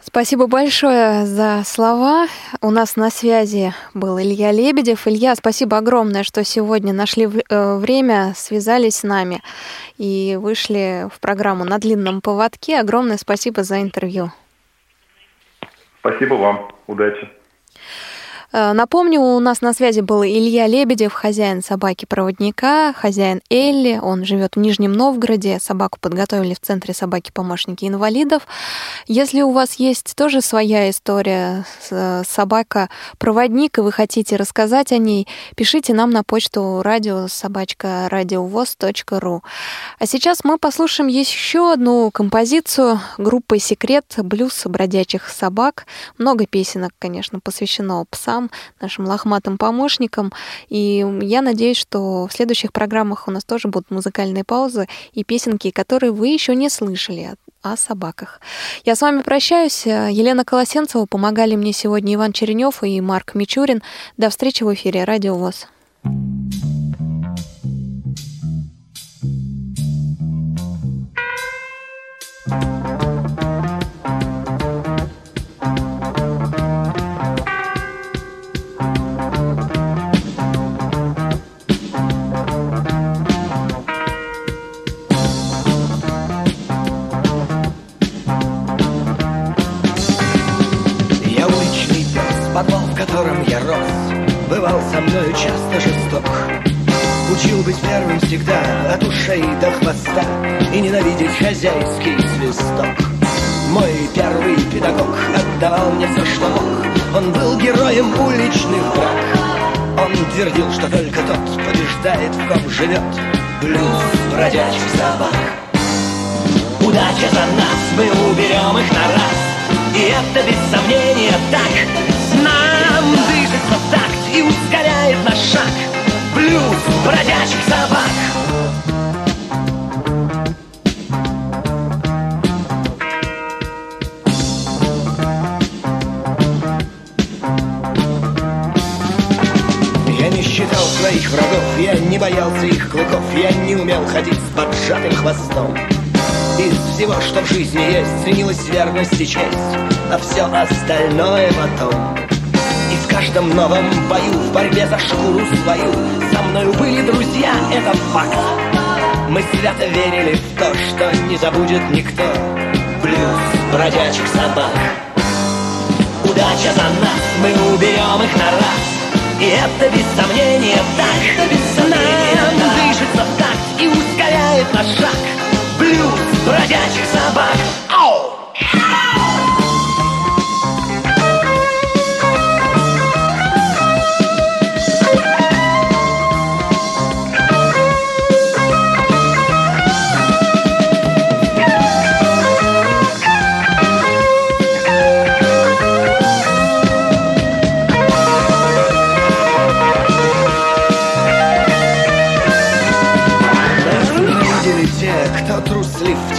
Спасибо большое за слова. У нас на связи был Илья Лебедев. Илья, спасибо огромное, что сегодня нашли э, время, связались с нами и вышли в программу «На длинном поводке». Огромное спасибо за интервью. Спасибо вам. Удачи. Э, напомню, у нас на связи был Илья Лебедев, хозяин собаки-проводника, хозяин Элли. Он живет в Нижнем Новгороде. Собаку подготовили в Центре собаки-помощники инвалидов. Если у вас есть тоже своя история, э, собака-проводник, и вы хотите рассказать о ней, пишите нам на почту радио собачка радиовоз.ру. А сейчас мы послушаем еще одну композицию группы «Секрет» блюз бродячих собак. Много песенок, конечно, посвящено псам нам, нашим лохматым помощникам. И я надеюсь, что в следующих программах у нас тоже будут музыкальные паузы и песенки, которые вы еще не слышали о собаках. Я с вами прощаюсь. Елена Колосенцева, помогали мне сегодня Иван Черенев и Марк Мичурин. До встречи в эфире Радио ВОЗ. Бывал со мною часто жесток. Учил быть первым всегда от ушей до хвоста И ненавидеть хозяйский свисток. Мой первый педагог отдавал мне все, что мог. Он был героем уличных драк. Он твердил, что только тот побеждает, в ком живет Блюз бродячих собак. Удача за нас, мы уберем их на раз. И это без сомнения так. Нам дышится так и ускоряет наш шаг. Блюз бродячих собак. Я не считал своих врагов, я не боялся их клыков Я не умел ходить с поджатым хвостом. Из всего, что в жизни есть, ценилась верность и честь, а все остальное потом каждом новом бою, в борьбе за шкуру свою. Со мною были друзья, это факт. Мы свято верили в то, что не забудет никто. Блюз бродячих собак. Удача за нас, мы уберем их на раз. И это без сомнения так. Это без сомнения Нам так. дышится в такт и ускоряет наш шаг. Блюз бродячих собак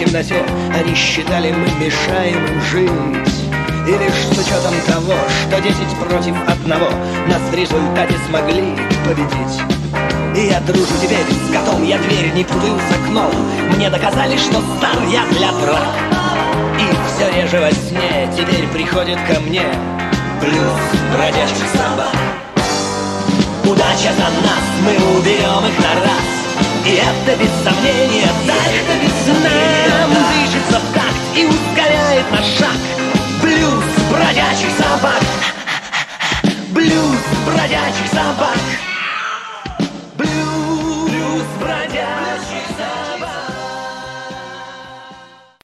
темноте Они считали, мы мешаем жить. И лишь с учетом того, что десять против одного Нас в результате смогли победить. И я дружу теперь с котом, я дверь не путаю с окном. Мне доказали, что стар я для драк И все реже во сне теперь приходит ко мне. Плюс бродячих собак Удача за нас, мы уберем их на раз и это без сомнения так. Это без сомнения, Нам да. движется в такт и ускоряет наш шаг. Блюз бродячих собак. Блюз бродячих собак.